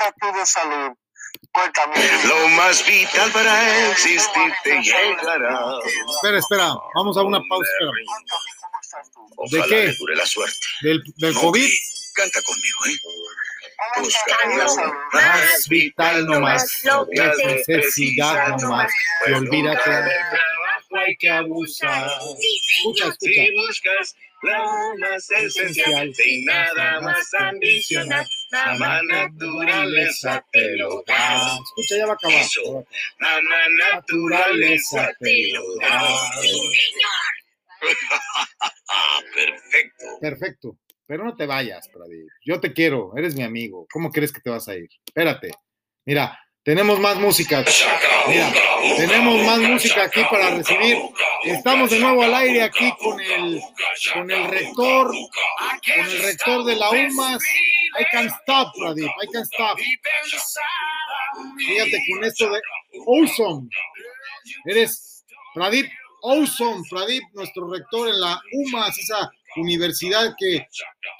De salud. Cuéntame. Lo más vital para existir te llegará. Espera, espera, vamos a una pausa. espera. Ojalá qué? dure la suerte. Del, del COVID. Canta conmigo, ¿eh? ¿Cómo estás tú de Buscando más vital no más, lo que es necesidad no más. Y olvida que del trabajo hay que abusar. Escucha, escucha. Si buscas lo más esencial sin nada más ambicionar, la naturaleza te lo da. Escucha, ya va a acabar. Eso. La naturaleza te lo da. Perfecto. Perfecto. Pero no te vayas, Pradip. Yo te quiero, eres mi amigo. ¿Cómo crees que te vas a ir? Espérate. Mira, tenemos más música. Mira, tenemos más música aquí para recibir. Estamos de nuevo al aire aquí con el, con el rector, con el rector de la UMAS. I can stop, Pradip. I can stop. Fíjate con esto de Awesome. Eres Pradip Awesome. Pradip, nuestro rector en la UMAS, esa universidad que,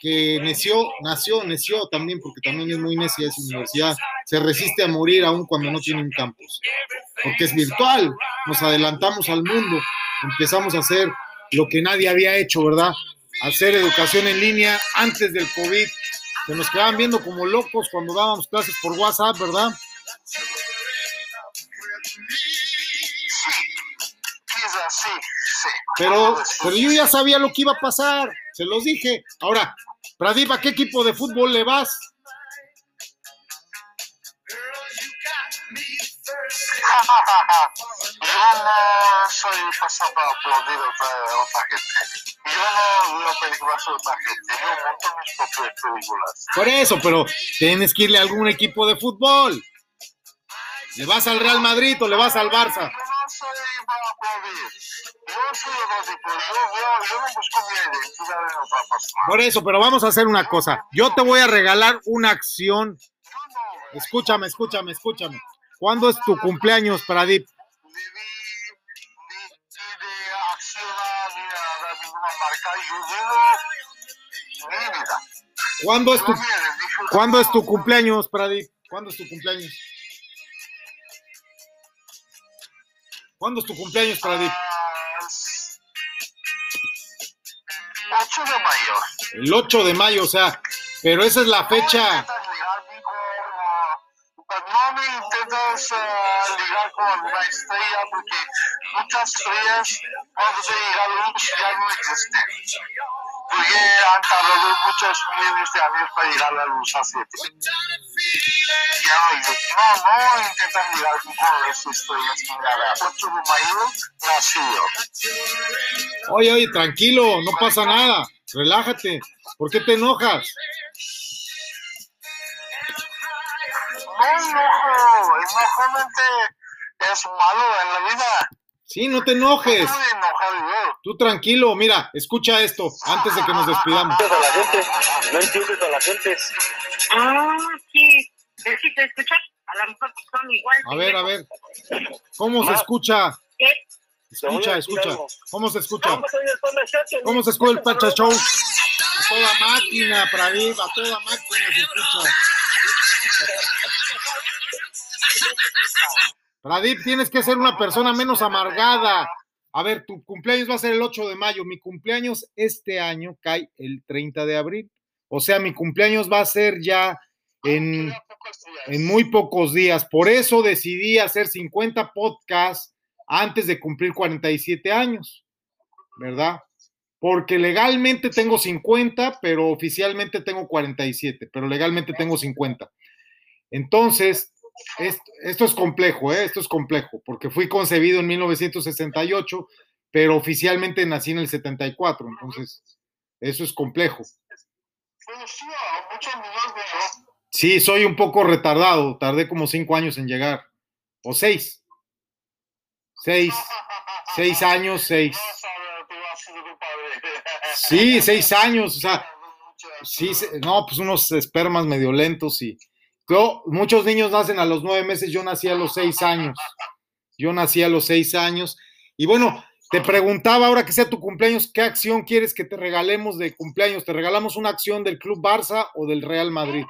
que nació, nació, nació también, porque también es muy necia esa universidad. Se resiste a morir aún cuando no tiene un campus. Porque es virtual. Nos adelantamos al mundo. Empezamos a hacer lo que nadie había hecho, ¿verdad? Hacer educación en línea antes del COVID. Se nos quedaban viendo como locos cuando dábamos clases por WhatsApp, ¿verdad? Pero, pero yo ya sabía lo que iba a pasar, se los dije. Ahora, Pradip, ¿a qué equipo de fútbol le vas? Yo no soy pasado para aplaudir a otra, otra gente. Yo no lo películas de otra gente. Yo monto mis propias películas. Por eso, pero tienes que irle a algún equipo de fútbol. ¿Le vas al Real Madrid o le vas al Barça? Yo. Por eso, pero vamos a hacer una cosa. Yo te voy a regalar una acción. Escúchame, escúchame, escúchame. ¿Cuándo es tu cumpleaños, Pradip? accionar ni nada, ninguna marca. Yo vivo mi vida. ¿Cuándo es tu, me disfruto ¿cuándo es tu cumpleaños, Pradip? ¿Cuándo es tu cumpleaños? ¿Cuándo es tu cumpleaños, Pradip? Ah, 8 de mayo. El 8 de mayo, o sea, pero esa es la fecha. No intentas con, ah, no me intentas ah, ligar con alguna estrella porque muchas estrellas cuando se llega a luz ya no existen. Porque han tardado muchos millones de años para llegar a la luz así. Ya no, existe. no, no intentas ligarme con esas ni nada. 8 de mayo nací yo. Oye, oye, tranquilo, no pasa nada. Relájate. ¿Por qué te enojas? No enojo, enojamente es malo en la vida. Sí, no te enojes. No estoy enojado yo. Tú tranquilo, mira, escucha esto antes de que nos despidamos. a la gente, no entiendes a la gente. Ah, sí. Necesito escuchar. A lo mejor son igual. A ver, a ver. ¿Cómo se escucha? ¿Qué? Escucha, escucha. ¿Cómo se escucha? Pacha ¿Cómo se escucha el Pacha Show? A toda máquina, Pradip, a toda máquina se escucha. Pradip, tienes que ser una persona menos amargada. A ver, tu cumpleaños va a ser el 8 de mayo. Mi cumpleaños este año cae el 30 de abril. O sea, mi cumpleaños va a ser ya en, en muy pocos días. Por eso decidí hacer 50 podcasts antes de cumplir 47 años, ¿verdad? Porque legalmente tengo 50, pero oficialmente tengo 47, pero legalmente tengo 50. Entonces, esto, esto es complejo, ¿eh? Esto es complejo, porque fui concebido en 1968, pero oficialmente nací en el 74, entonces, eso es complejo. Sí, soy un poco retardado, tardé como cinco años en llegar, o seis. Seis, seis años, seis. Sí, seis años, o sea, sí, no, pues unos espermas medio lentos y muchos niños nacen a los nueve meses, yo nací a los seis años, yo nací a los seis años y bueno, te preguntaba ahora que sea tu cumpleaños, ¿qué acción quieres que te regalemos de cumpleaños? ¿Te regalamos una acción del Club Barça o del Real Madrid?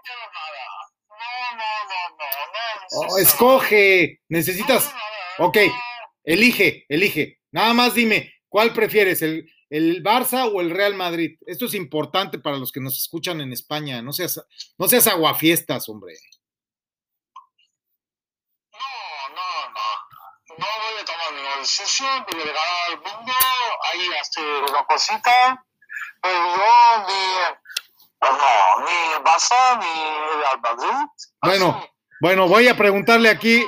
Oh, escoge, necesitas, ok, elige, elige. Nada más dime, ¿cuál prefieres, el, el Barça o el Real Madrid? Esto es importante para los que nos escuchan en España. No seas, no seas aguafiestas, hombre. No, no, no. No voy a tomar ninguna decisión de ganar al mundo. Ahí hace una cosita. Pero yo ni, no, ni Barça ni Real Madrid. Bueno, bueno, voy a preguntarle aquí,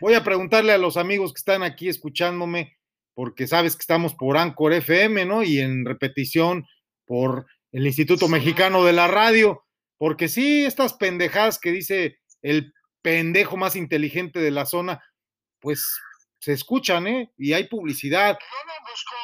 voy a preguntarle a los amigos que están aquí escuchándome, porque sabes que estamos por Anchor FM, ¿no? Y en repetición por el Instituto Mexicano de la Radio, porque sí, estas pendejadas que dice el pendejo más inteligente de la zona, pues se escuchan, ¿eh? Y hay publicidad. Yo no busco,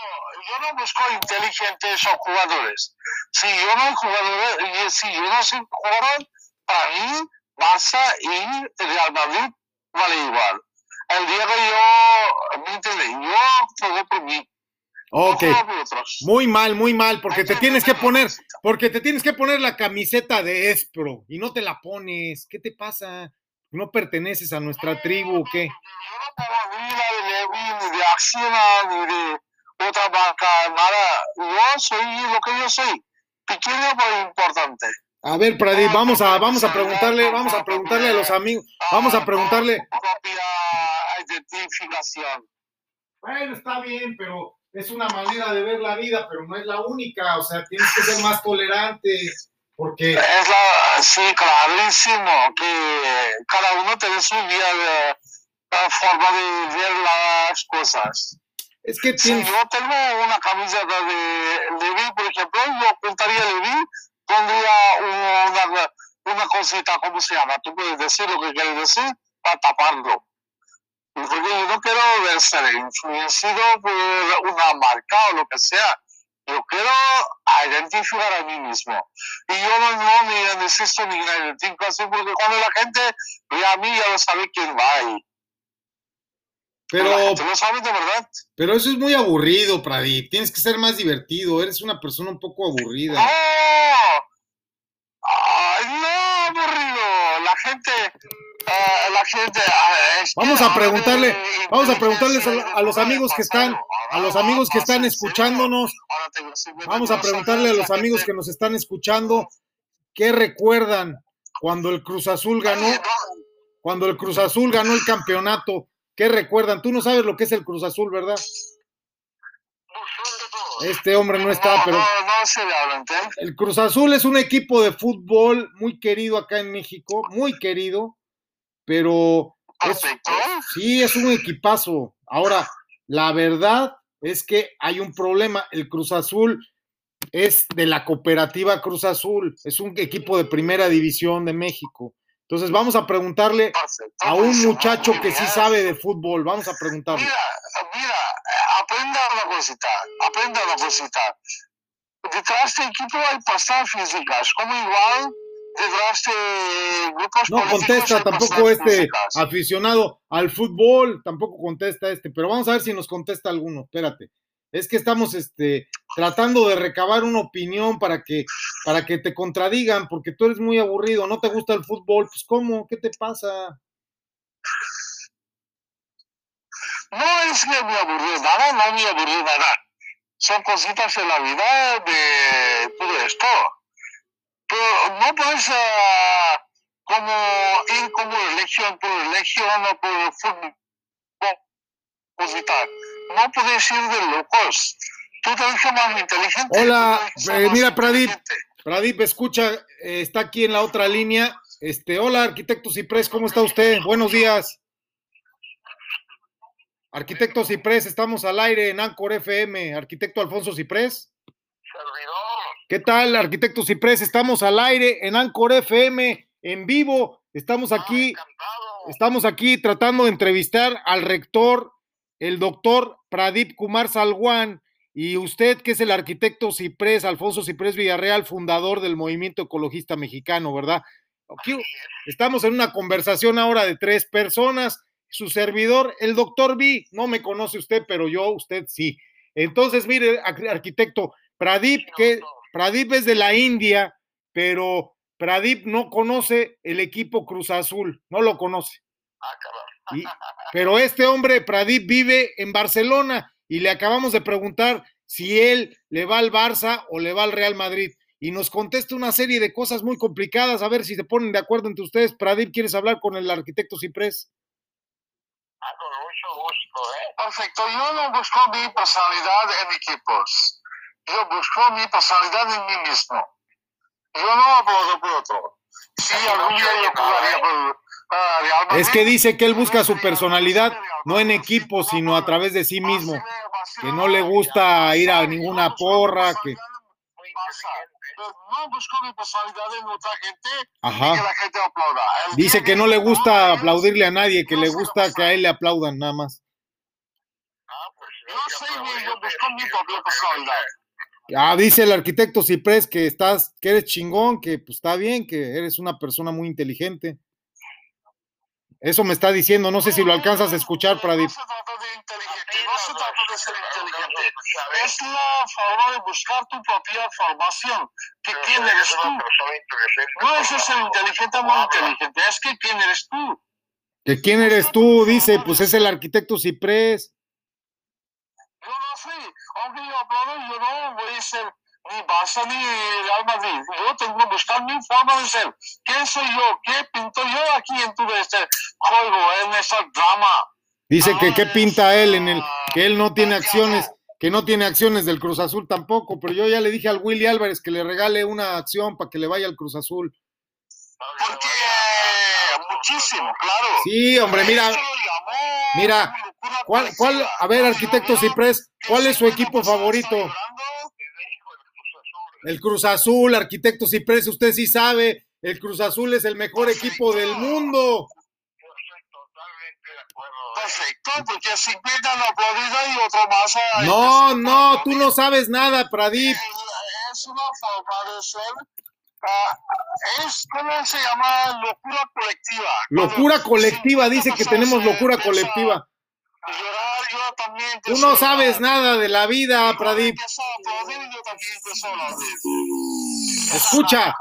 yo no busco inteligentes o jugadores. Si yo no hay jugadores, y si yo no soy jugador, para mí, Barça y Real Madrid vale igual. El que yo, ¿me entiendes? Yo juego por mí. Ok, juego por otros. muy mal, muy mal, porque te tienes que poner, porque te tienes que poner la camiseta de Espro y no te la pones. ¿Qué te pasa? ¿No perteneces a nuestra tribu o qué? Yo no ni de Acciona, ni de otra marca, nada. Yo soy lo que yo soy. Pequeño pero importante. A ver, Pradip, vamos a, vamos a preguntarle, vamos a preguntarle a los amigos, vamos a preguntarle. Propia identificación. Bueno, está bien, pero es una manera de ver la vida, pero no es la única, o sea, tienes que ser más tolerante, porque Es la, sí, clarísimo, que cada uno tiene su vida de, la forma de ver las cosas. es que Si yo tengo una camiseta de Levi, por ejemplo, yo apuntaría Levi, pondría una, una cosita, ¿cómo se llama? Tú puedes decir lo que quieres decir para taparlo. Porque yo no quiero ser influenciado por una marca o lo que sea. Yo quiero identificar a mí mismo. Y yo no, no ni necesito ninguna identificación porque cuando la gente ve a mí ya lo sabe quién va ahí. pero, lo sabe de verdad. pero eso es muy aburrido, Pradip, tienes que ser más divertido, eres una persona un poco aburrida. ¡No! ¡Ay, no, aburrido! La gente, eh, la gente... es Vamos a preguntarle, vamos a preguntarles a, a los amigos que están, a los amigos que están escuchándonos, Ahora tengo 50 vamos a preguntarle a los amigos que nos están escuchando, ¿qué recuerdan cuando el Cruz Azul ganó? Cuando el Cruz Azul ganó el campeonato, ¿qué recuerdan? Tú no sabes lo que es el Cruz Azul, ¿verdad? Este hombre no está, no, pero no, no se le el Cruz Azul es un equipo de fútbol muy querido acá en México, muy querido, pero es- sí, es un equipazo. Ahora, la verdad es que hay un problema. El Cruz Azul es de la cooperativa Cruz Azul, es un equipo de primera división de México. Entonces, vamos a preguntarle a un muchacho muy que sí sabe de fútbol. Vamos a preguntarle. Mira, mira, eh, aprenda una cosita, aprenda una cosita. Detrás de equipo hay personas físicas, como igual detrás de grupos No contesta tampoco este físicas. aficionado al fútbol, tampoco contesta este, pero vamos a ver si nos contesta alguno. Espérate. Es que estamos este, tratando de recabar una opinión para que, para que te contradigan, porque tú eres muy aburrido, no te gusta el fútbol, pues ¿cómo? ¿Qué te pasa? No es que me aburrió nada, no me aburrió nada. Son cositas en la vida de todo esto. Pero no puedes ah, como ir como religión por religión o por fútbol. Cositas. No puedes ir de locos. Tú te dejas más inteligente. Hola, eh, más mira, Pradip. Pradip, escucha, eh, está aquí en la otra línea. Este, hola, arquitecto Ciprés, ¿cómo está usted? Buenos días. Arquitecto Ciprés, estamos al aire en Ancor FM. Arquitecto Alfonso Ciprés. Servidor. ¿Qué tal, arquitecto Ciprés? Estamos al aire en Ancor FM, en vivo. Estamos aquí, Encantado. estamos aquí tratando de entrevistar al rector, el doctor Pradip Kumar Salwan, y usted, que es el arquitecto Ciprés, Alfonso Ciprés Villarreal, fundador del Movimiento Ecologista Mexicano, ¿verdad? Aquí estamos en una conversación ahora de tres personas. Su servidor, el doctor B, no me conoce usted, pero yo, usted sí. Entonces, mire, ar- arquitecto, Pradip, que Pradip es de la India, pero Pradip no conoce el equipo Cruz Azul, no lo conoce. Ah. Y- pero este hombre, Pradip, vive en Barcelona y le acabamos de preguntar si él le va al Barça o le va al Real Madrid. Y nos contesta una serie de cosas muy complicadas. A ver si se ponen de acuerdo entre ustedes. Pradip, ¿quieres hablar con el arquitecto Ciprés? Ah, con mucho gusto, ¿eh? Perfecto. Yo no busco mi personalidad en equipos. Yo busco mi personalidad en mí mismo. Yo no hablo por otro. Sí, algún día yo jugaría por Real Madrid. Es que dice que él busca su personalidad no en equipo, sino a través de sí mismo. Que no le gusta ir a ninguna porra, que... No busco mi personalidad en otra gente y que Ajá. la gente aplauda. El Dice que no le gusta aplaudirle a nadie, que le gusta que a él le aplaudan nada más. Yo soy mi, yo busco mi propia personalidad. Ah, dice el arquitecto Ciprés que estás, que eres chingón, que pues está bien, que eres una persona muy inteligente. Eso me está diciendo, no sé si lo alcanzas a escuchar, Pradip. No se trata de inteligente, no se trata de ser inteligente. Es la forma de buscar tu propia formación. Que quién eres tú. No es ser inteligente o no inteligente, es que quién eres tú. ¿Que quién eres tú? Dice, pues es el arquitecto Ciprés. Yo no soy, aunque yo aplaudo, yo no voy a ser ni Barça ni Real Madrid. Yo tengo que buscar mi forma de ser. ¿Quién soy yo? ¿Qué pinto yo aquí en todo este juego, en este drama? Dice que qué pinta él en el, que él no tiene acciones, que no tiene acciones del Cruz Azul tampoco, pero yo ya le dije al Willy Álvarez que le regale una acción para que le vaya al Cruz Azul. Porque muchísimo, claro. Sí, hombre, mira, mira, ¿cuál, cuál, a ver, arquitecto Ciprés, ¿cuál es su equipo favorito? El Cruz Azul, arquitecto Ciprés, usted sí sabe, el Cruz Azul es el mejor equipo del mundo. Perfecto, porque 50 la aplaudida y otro más. a- No, no, tú no sabes nada, Pradip. Es una forma de ser. ah, es, ¿cómo se llama? Locura colectiva. Locura colectiva, 50 dice que tenemos locura colectiva. Llorar, yo también Tú no sabes nada de la vida, Pradip. Escucha,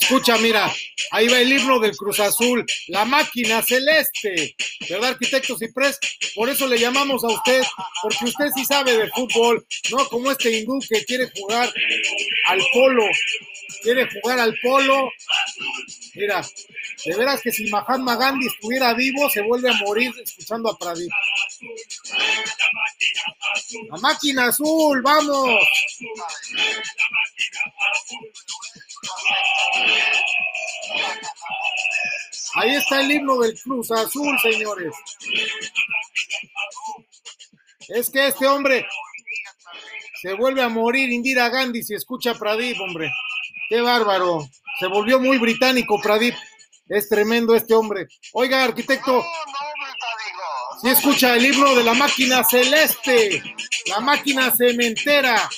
escucha, mira, ahí va el himno del Cruz Azul, la máquina celeste, ¿verdad, arquitecto Ciprés? Por eso le llamamos a usted, porque usted sí sabe de fútbol, no como este hindú que quiere jugar al polo, quiere jugar al polo. Mira, de veras que si Mahatma Gandhi estuviera vivo, se vuelve a morir escuchando a Pradip. La máquina azul, vamos. Ahí está el himno del Cruz Azul, señores. Es que este hombre se vuelve a morir Indira Gandhi si escucha a Pradip, hombre. Qué bárbaro. Se volvió muy británico Pradip. Es tremendo este hombre. Oiga, arquitecto, Si escucha el himno de la máquina celeste, la máquina cementera.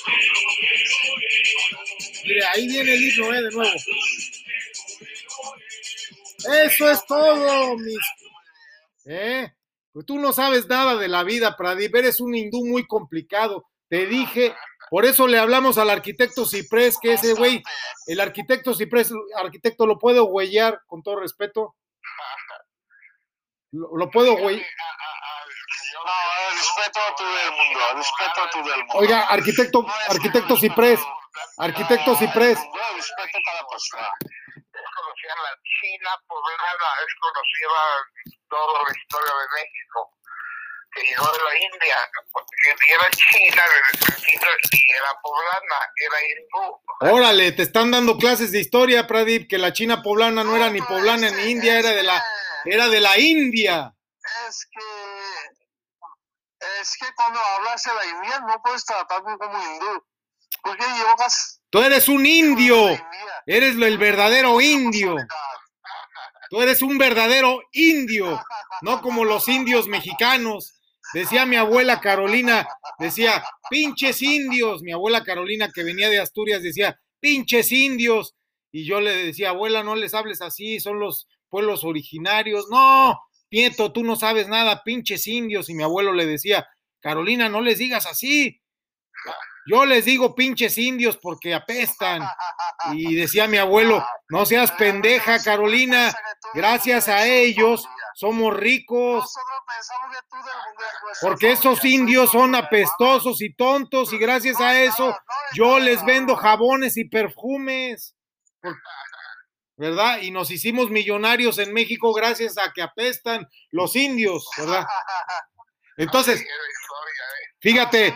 Mire, ahí viene el himno, eh, de nuevo. Eso es todo, mis. ¿Eh? Pues tú no sabes nada de la vida, Pradip. Eres un hindú muy complicado. Te dije, por eso le hablamos al arquitecto Ciprés, que ese güey, el arquitecto Ciprés, arquitecto, ¿lo puedo huellar con todo respeto? ¿Lo, lo puedo huellar? No, eh, respeto a todo el mundo, respeto a todo el mundo. Oiga, arquitecto, arquitecto Ciprés, arquitecto Ciprés. Respeto a cada persona. es conocida la China poblana, es conocida toda la historia de México, que llegó de la India, que era china y era poblana, era hindú. Órale, te están dando clases de historia, Pradip, que la China poblana no era ni poblana ni india, era de la, era de la India. Es que. Es que cuando hablas la India no puedes tratarme como hindú. Porque. Tú eres un indio, eres el verdadero indio. Tú eres un verdadero indio, no como los indios mexicanos. Decía mi abuela Carolina, decía, pinches indios. Mi abuela Carolina, que venía de Asturias, decía, pinches indios. Y yo le decía, abuela, no les hables así, son los pueblos originarios. No, Nieto, tú no sabes nada, pinches indios. Y mi abuelo le decía, Carolina, no les digas así. Yo les digo pinches indios porque apestan. Y decía mi abuelo, no seas pendeja, Carolina. Gracias a ellos somos ricos. Porque esos indios son apestosos y tontos y gracias a eso yo les vendo jabones y perfumes. ¿Verdad? Y nos hicimos millonarios en México gracias a que apestan los indios, ¿verdad? Entonces, fíjate,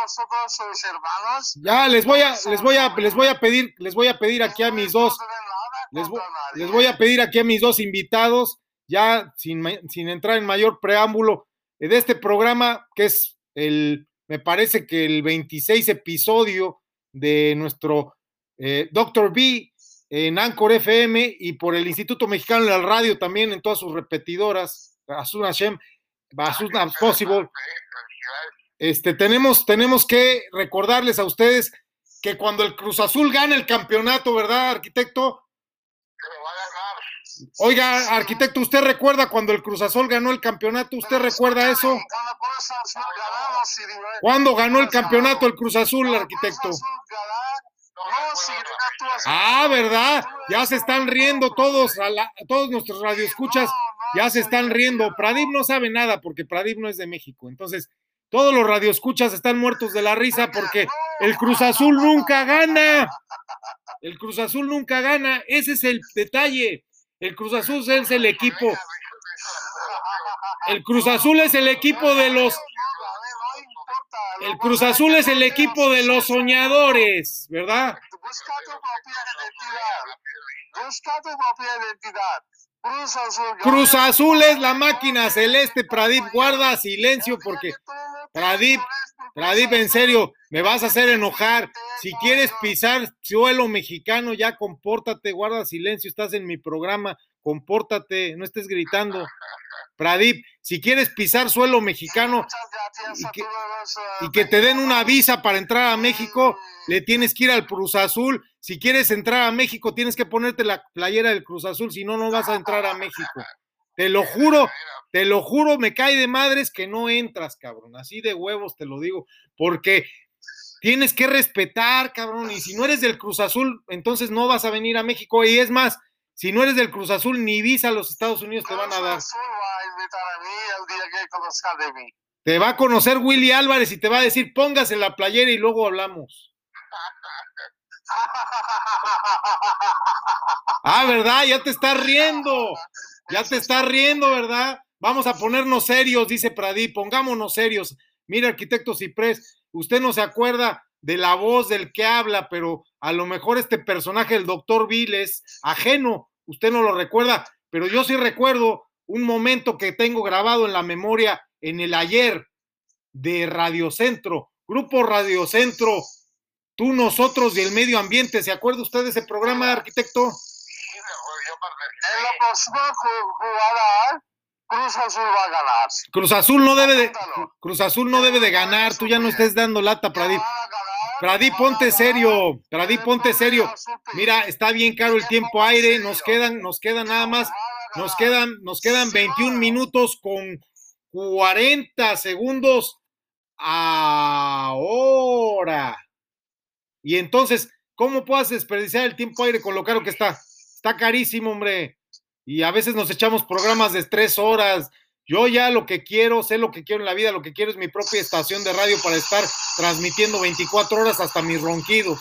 vosotros hermanos. ya les voy a, les voy a, les voy a pedir, les voy a pedir aquí a mis dos, les voy, les voy a pedir aquí a mis dos invitados, ya sin, sin entrar en mayor preámbulo, eh, de este programa, que es el, me parece que el 26 episodio de nuestro eh, Doctor B en Anchor FM y por el Instituto Mexicano de la Radio también en todas sus repetidoras, Azul Hashem, Azul Possible. Este, tenemos, tenemos que recordarles a ustedes que cuando el Cruz Azul gana el campeonato, ¿verdad, arquitecto? Oiga, arquitecto, ¿usted recuerda cuando el Cruz Azul ganó el campeonato? ¿Usted recuerda eso? Eh, ¿Cuándo ganó el campeonato el Cruz Azul, arquitecto? Ah, ¿verdad? Ya se están riendo todos, a la- todos nuestros radioescuchas, ya se están riendo. Pradip no sabe nada porque Pradip no es de México. Entonces, todos los radioescuchas están muertos de la risa porque el Cruz Azul nunca gana. El Cruz Azul nunca gana. Ese es el detalle. El Cruz Azul es el equipo. El Cruz Azul es el equipo de los. El Cruz Azul es el equipo de los soñadores, ¿verdad? Busca tu propia identidad. Busca tu propia identidad. Cruz Azul. Cruz Azul es la máquina celeste. Pradip, guarda silencio porque Pradip, Pradip, en serio, me vas a hacer enojar. Si quieres pisar suelo mexicano, ya compórtate, guarda silencio, estás en mi programa, compórtate, no estés gritando. Pradip, si quieres pisar suelo mexicano y que, y que te den una visa para entrar a México, le tienes que ir al Cruz Azul. Si quieres entrar a México, tienes que ponerte la playera del Cruz Azul, si no, no vas a entrar a México. Te lo juro, te lo juro, me cae de madres que no entras, cabrón. Así de huevos te lo digo, porque tienes que respetar, cabrón. Y si no eres del Cruz Azul, entonces no vas a venir a México. Y es más, si no eres del Cruz Azul, ni visa a los Estados Unidos te van a dar. Cruz Azul va a invitar a mí el día que conozca de mí. Te va a conocer Willy Álvarez y te va a decir, póngase la playera y luego hablamos. Ah, ¿verdad? Ya te estás riendo. Ya te estás riendo, ¿verdad? Vamos a ponernos serios, dice Pradí, pongámonos serios. Mira, arquitecto Ciprés, usted no se acuerda de la voz del que habla, pero a lo mejor este personaje, el doctor Bill, es ajeno, usted no lo recuerda, pero yo sí recuerdo un momento que tengo grabado en la memoria en el ayer de Radio Centro, Grupo Radio Centro, tú, nosotros y el medio ambiente. ¿Se acuerda usted de ese programa, arquitecto? Acuerdo, yo En la próxima jugada, Cruz Azul va a ganar. Cruz Azul no debe de. Cruz Azul no debe de ganar, tú ya no estés dando lata, Pradip. A ponte serio, Pradip, El ponte serio. Mira, está bien caro el tiempo aire, nos quedan, nos quedan nada más, nos quedan, nos quedan 21 minutos con 40 segundos ahora. Y entonces, ¿cómo puedes desperdiciar el tiempo aire con lo caro que está? Está carísimo, hombre. Y a veces nos echamos programas de tres horas. Yo ya lo que quiero, sé lo que quiero en la vida, lo que quiero es mi propia estación de radio para estar transmitiendo 24 horas hasta mis ronquidos.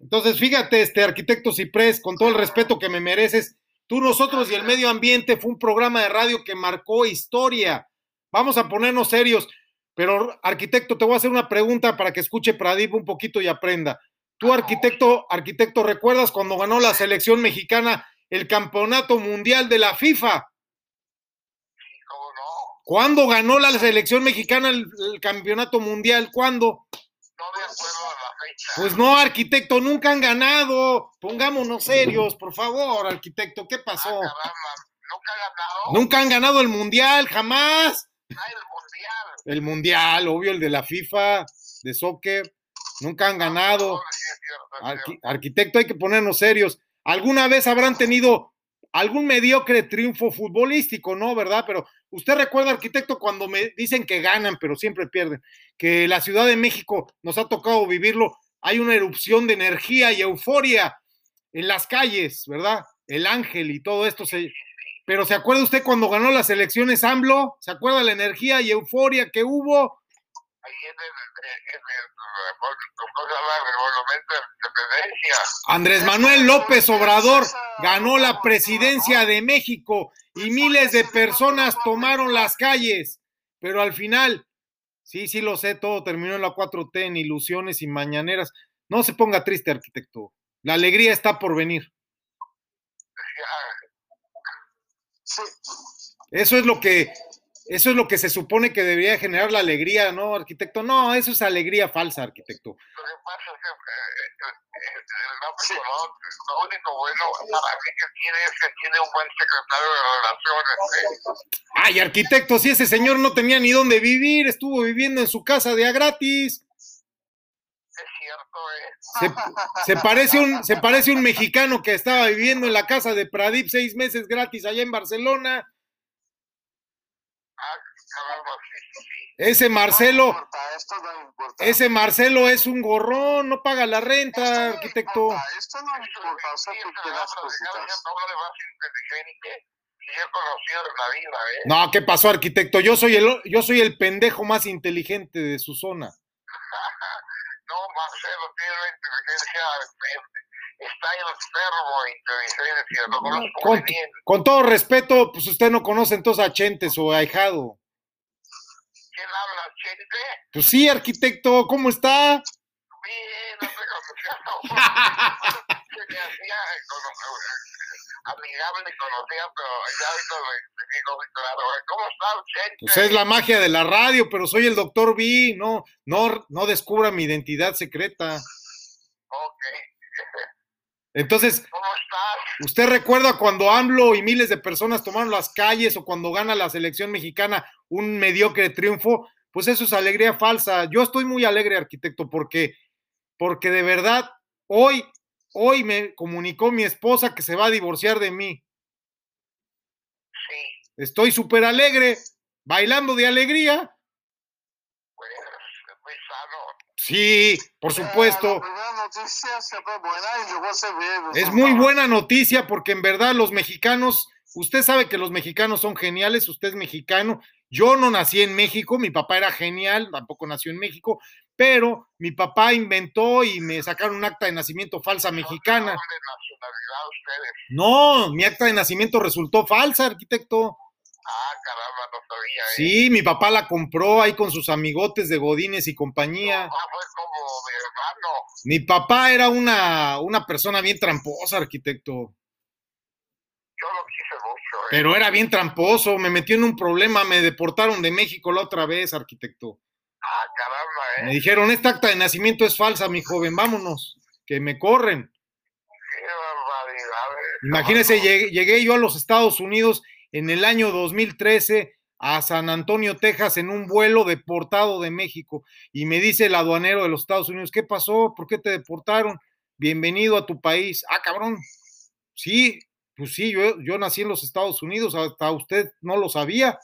Entonces, fíjate, este arquitecto Ciprés, con todo el respeto que me mereces, tú, nosotros y el medio ambiente fue un programa de radio que marcó historia. Vamos a ponernos serios, pero arquitecto, te voy a hacer una pregunta para que escuche Pradip un poquito y aprenda. Tú, arquitecto, arquitecto, ¿recuerdas cuando ganó la selección mexicana el campeonato mundial de la FIFA? ¿Cómo no? ¿Cuándo ganó la selección mexicana el, el campeonato mundial? ¿Cuándo? No me acuerdo de la fecha. Pues no, arquitecto, nunca han ganado. Pongámonos serios, por favor, arquitecto, ¿qué Ah, pasó? caramba, ¿Nunca ha ganado? Nunca han ganado el mundial, jamás. Ah, el mundial. El mundial, obvio, el de la FIFA, de soccer. Nunca han ganado. No, arquitecto, hay que ponernos serios. ¿Alguna vez habrán tenido algún mediocre triunfo futbolístico, no? ¿Verdad? Pero usted recuerda, arquitecto, cuando me dicen que ganan, pero siempre pierden, que la Ciudad de México nos ha tocado vivirlo, hay una erupción de energía y euforia en las calles, ¿verdad? el ángel y todo esto. Se... Pero ¿se acuerda usted cuando ganó las elecciones AMLO? ¿Se acuerda la energía y euforia que hubo? Ahí en el, en el, ¿cómo se llama? El monumento de la independencia. Andrés Manuel López Obrador ganó la presidencia de México y miles de personas tomaron las calles, pero al final, sí, sí lo sé, todo terminó en la 4T, en ilusiones y mañaneras. No se ponga triste, arquitecto. La alegría está por venir. Sí, Eso es lo que, eso es lo que se supone que debería generar la alegría, ¿no, arquitecto? No, eso es alegría falsa, arquitecto. Lo que pasa es que el lo único bueno para mí que tiene es que tiene un buen secretario de Relaciones. eh. Ay, arquitecto, si ese señor no tenía ni dónde vivir, estuvo viviendo en su casa de a gratis. Es cierto, ¿eh? Se, se parece un, se parece un mexicano que estaba viviendo en la casa de Pradip seis meses gratis allá en Barcelona. Ese no Marcelo, importa, esto no importa. ese Marcelo es un gorrón, no paga la Esto renta, no arquitecto. importa, Esto no importa, o sea, Sí, cositas. inteligente la ¿eh? No, ¿qué pasó, arquitecto? Yo soy el, yo soy el pendejo más inteligente de su zona. No, Marcelo tiene una inteligencia, está enfermo de inteligencia, lo conozco muy Con, bien. con todo respeto, pues usted no conoce entonces a Chentes o a Ahijado. ¿Quién habla, Chente? Pues sí, arquitecto, ¿cómo está? Bien, no te conocía, no. Se me hacía amigable y conocía, pero ya ahorita identifico muy claro. ¿Cómo está, Chente? Pues es la magia de la radio, pero soy el doctor B, no, no, no descubra mi identidad secreta. Ok. Entonces, ¿Cómo estás? ¿usted recuerda cuando AMLO y miles de personas tomaron las calles o cuando gana la selección mexicana un mediocre triunfo? Pues eso es alegría falsa. Yo estoy muy alegre, arquitecto, porque, porque de verdad, hoy, hoy me comunicó mi esposa que se va a divorciar de mí. Sí, Estoy súper alegre, bailando de alegría. pues es muy sano. Sí, por Eh, supuesto. Siempre es muy buena noticia porque en verdad los mexicanos, usted sabe que los mexicanos son geniales, usted es mexicano, yo no nací en México, mi papá era genial, tampoco nació en México, pero mi papá inventó y me sacaron un acta de nacimiento falsa mexicana. No, mi acta de nacimiento resultó falsa, arquitecto. Ah, caramba, no sabía, ¿eh? Sí, mi papá la compró ahí con sus amigotes de Godines y compañía. Ah, fue como mi hermano. Mi papá era una, una persona bien tramposa, arquitecto. Yo lo quise mucho, ¿eh? Pero era bien tramposo, me metió en un problema, me deportaron de México la otra vez, arquitecto. Ah, caramba, Me ¿eh? dijeron, esta acta de nacimiento es falsa, mi joven, vámonos, que me corren. Qué barbaridad, ¿eh? Imagínese, llegué, llegué yo a los Estados Unidos en el año 2013 a San Antonio, Texas, en un vuelo deportado de México, y me dice el aduanero de los Estados Unidos, ¿qué pasó? ¿Por qué te deportaron? Bienvenido a tu país. Ah, cabrón. Sí, pues sí, yo, yo nací en los Estados Unidos, hasta usted no lo sabía.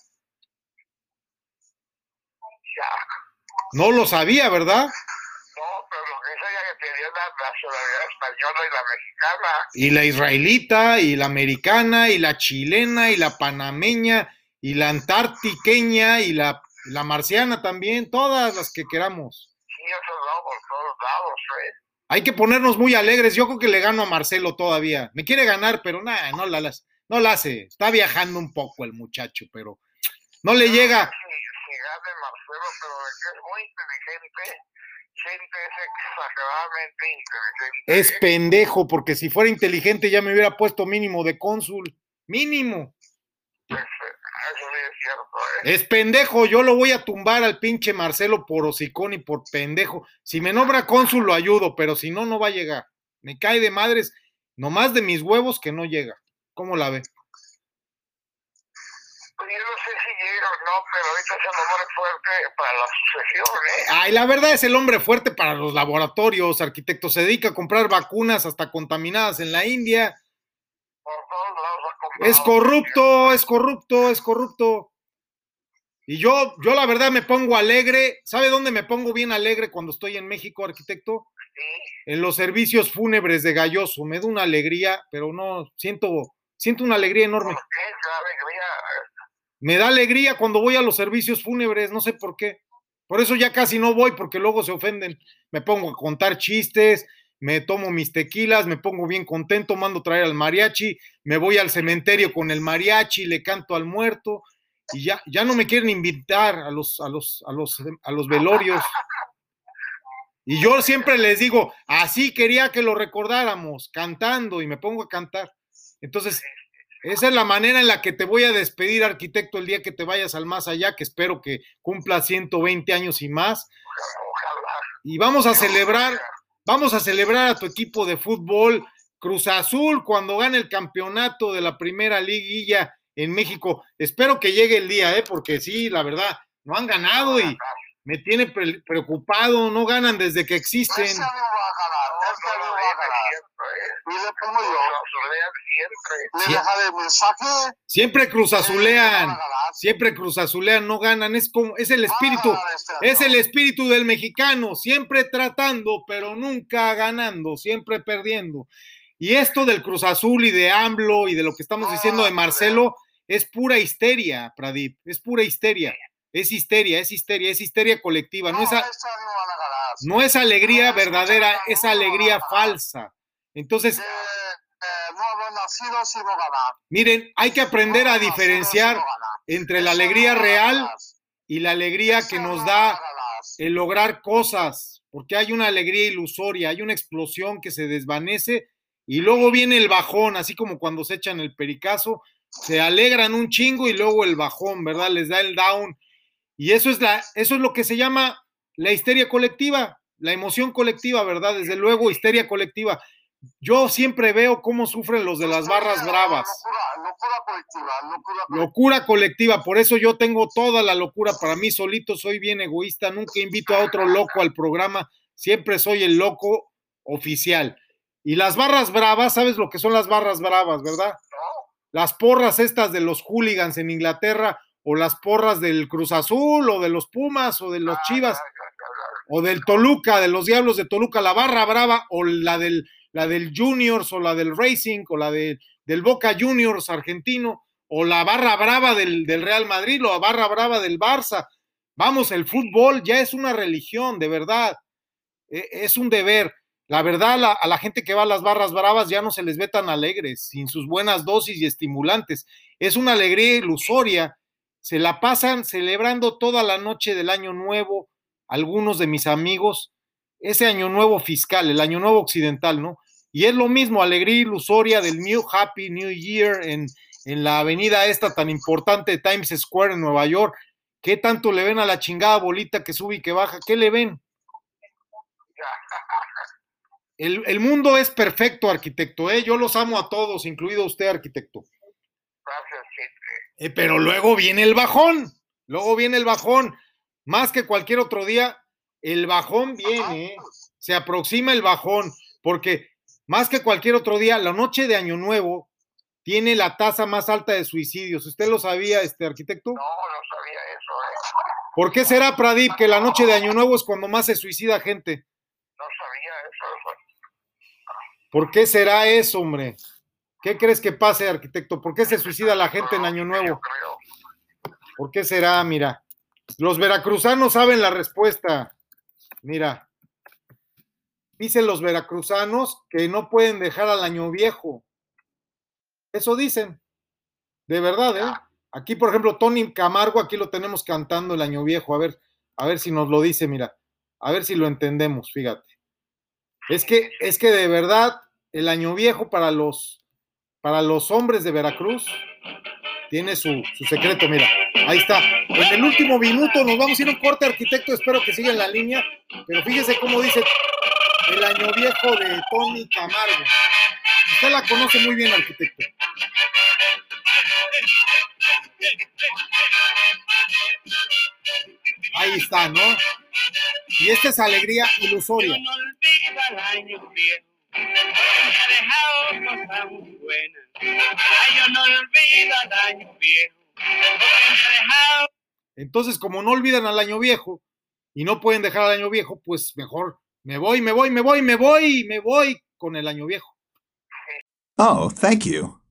No lo sabía, ¿verdad? No, pero lo que sabía que tenía la nacionalidad española y la mexicana. Y la israelita, y la americana, y la chilena, y la panameña, y la antártiqueña, y la, la marciana también, todas las que queramos. Sí, eso no, por todos lados, ¿eh? Hay que ponernos muy alegres. Yo creo que le gano a Marcelo todavía. Me quiere ganar, pero nada, no la, no la hace. Está viajando un poco el muchacho, pero no le llega. Si, si gane Marcelo, pero es muy inteligente, es exageradamente inteligente. Es pendejo, porque si fuera inteligente ya me hubiera puesto mínimo de cónsul. Mínimo. Pues, eso sí es cierto, ¿eh? Es pendejo, yo lo voy a tumbar al pinche Marcelo por hocicón y por pendejo. Si me nombra cónsul lo ayudo, pero si no, no va a llegar. Me cae de madres, nomás de mis huevos que no llega. ¿Cómo la ve? Pues yo no sé no, pero ahorita es el hombre fuerte para la sucesión, ¿eh? Ay, la verdad es el hombre fuerte para los laboratorios, arquitecto. Se dedica a comprar vacunas hasta contaminadas en la India. Por todos lados. Es corrupto, es corrupto, es corrupto. Y yo, yo la verdad me pongo alegre. ¿Sabe dónde me pongo bien alegre cuando estoy en México, arquitecto? Sí, en los servicios fúnebres de Galloso. Me da una alegría, pero no, siento, siento una alegría enorme. ¿por qué? La alegría. Me da alegría cuando voy a los servicios fúnebres, no sé por qué. Por eso ya casi no voy, porque luego se ofenden. Me pongo a contar chistes, me tomo mis tequilas, me pongo bien contento, mando traer al mariachi, me voy al cementerio con el mariachi, le canto al muerto, y ya, ya no me quieren invitar a los, a los, a los, a los velorios. Y yo siempre les digo, así quería que lo recordáramos, cantando, y me pongo a cantar. Entonces, esa es la manera en la que te voy a despedir, arquitecto, el día que te vayas al más allá, que espero que cumpla 120 años y más. Y vamos a celebrar, vamos a celebrar a tu equipo de fútbol, Cruz Azul, cuando gane el campeonato de la primera liguilla en México. Espero que llegue el día, ¿eh? porque sí, la verdad, no han ganado y me tiene pre- preocupado, no ganan desde que existen. Y le pongo yo, siempre. le Sí. dejaré mensaje. Siempre Cruz van a Azulean, ganar. siempre Cruz Azulean, no ganan, es como, es el espíritu, ganar este año. es el espíritu del mexicano, siempre tratando, pero nunca ganando, siempre perdiendo. Y esto del Cruz Azul y de AMLO y de lo que estamos diciendo de Marcelo es pura histeria, Pradip, es pura histeria, es histeria, es histeria, es histeria colectiva, no es, a- este año van a ganar. no es alegría verdadera, es alegría falsa. Entonces, Eh, eh, no habrá nacido ganar. miren, hay que aprender a nacido diferenciar entre la alegría real y la alegría que nos da el lograr cosas, porque hay una alegría ilusoria, hay una explosión que se desvanece y luego viene el bajón, así como cuando se echan el pericazo, se alegran un chingo y luego el bajón, ¿verdad? Les da el down. Y eso es la eso es lo que se llama la histeria colectiva, la emoción colectiva, ¿verdad? Desde luego histeria colectiva. Yo siempre veo cómo sufren los de las barras bravas. Locura, locura colectiva, locura colectiva. Locura colectiva, por eso yo tengo toda la locura para mí solito, soy bien egoísta, nunca invito a otro loco al programa, siempre soy el loco oficial. Y las barras bravas, ¿sabes lo que son las barras bravas, verdad? Las porras estas de los hooligans en Inglaterra, o las porras del Cruz Azul, o de los Pumas, o de los Chivas, o del Toluca, de los Diablos de Toluca, la barra brava, o la del, la del Juniors, o la del Racing, o la de, del Boca Juniors argentino, o la barra brava del, del Real Madrid, o la barra brava del Barça. Vamos, el fútbol ya es una religión, de verdad. E- Es un deber. La verdad, a la gente que va a las barras bravas ya no se les ve tan alegres, sin sus buenas dosis y estimulantes. Es una alegría ilusoria. Se la pasan celebrando toda la noche del año nuevo, algunos de mis amigos, ese año nuevo fiscal, el año nuevo occidental, ¿no? Y es lo mismo, alegría ilusoria del New Happy New Year en, en la avenida esta tan importante de Times Square en Nueva York. ¿Qué tanto le ven a la chingada bolita que sube y que baja? ¿Qué le ven? El, el mundo es perfecto, arquitecto, ¿eh? Yo los amo a todos, incluido usted, arquitecto. Gracias. Eh, pero luego viene el bajón, luego viene el bajón. Más que cualquier otro día, el bajón viene, se aproxima el bajón, porque más que cualquier otro día, la noche de Año Nuevo tiene la tasa más alta de suicidios. ¿Usted lo sabía, este arquitecto? No, no sabía eso, ¿eh? ¿Por qué será, Pradip, que la noche de Año Nuevo es cuando más se suicida gente? No sabía eso. ¿Por qué será eso, hombre? ¿Qué crees que pase, arquitecto? ¿Por qué se suicida la gente en Año Nuevo? ¿Por qué será? Mira, los veracruzanos saben la respuesta. Mira, dicen los veracruzanos que no pueden dejar al año viejo. Eso dicen. De verdad, ¿eh? Aquí, por ejemplo, Tony Camargo, aquí lo tenemos cantando el año viejo. A ver, a ver si nos lo dice, mira. A ver si lo entendemos, fíjate. Es que, es que de verdad, el año viejo para los, para los hombres de Veracruz tiene su, su secreto, mira. Ahí está. En el último minuto nos vamos a ir a un corte, arquitecto. Espero que siga en la línea. Pero fíjese cómo dice el año viejo de Tony Camargo. Usted la conoce muy bien, arquitecto. Ahí está, ¿no? Y esta es alegría ilusoria. yo no olvido el año viejo, Entonces, como no olvidan al año viejo y no pueden dejar al año viejo, pues mejor Me voy, me voy, me voy, me voy, me voy con el año viejo. Oh, thank you.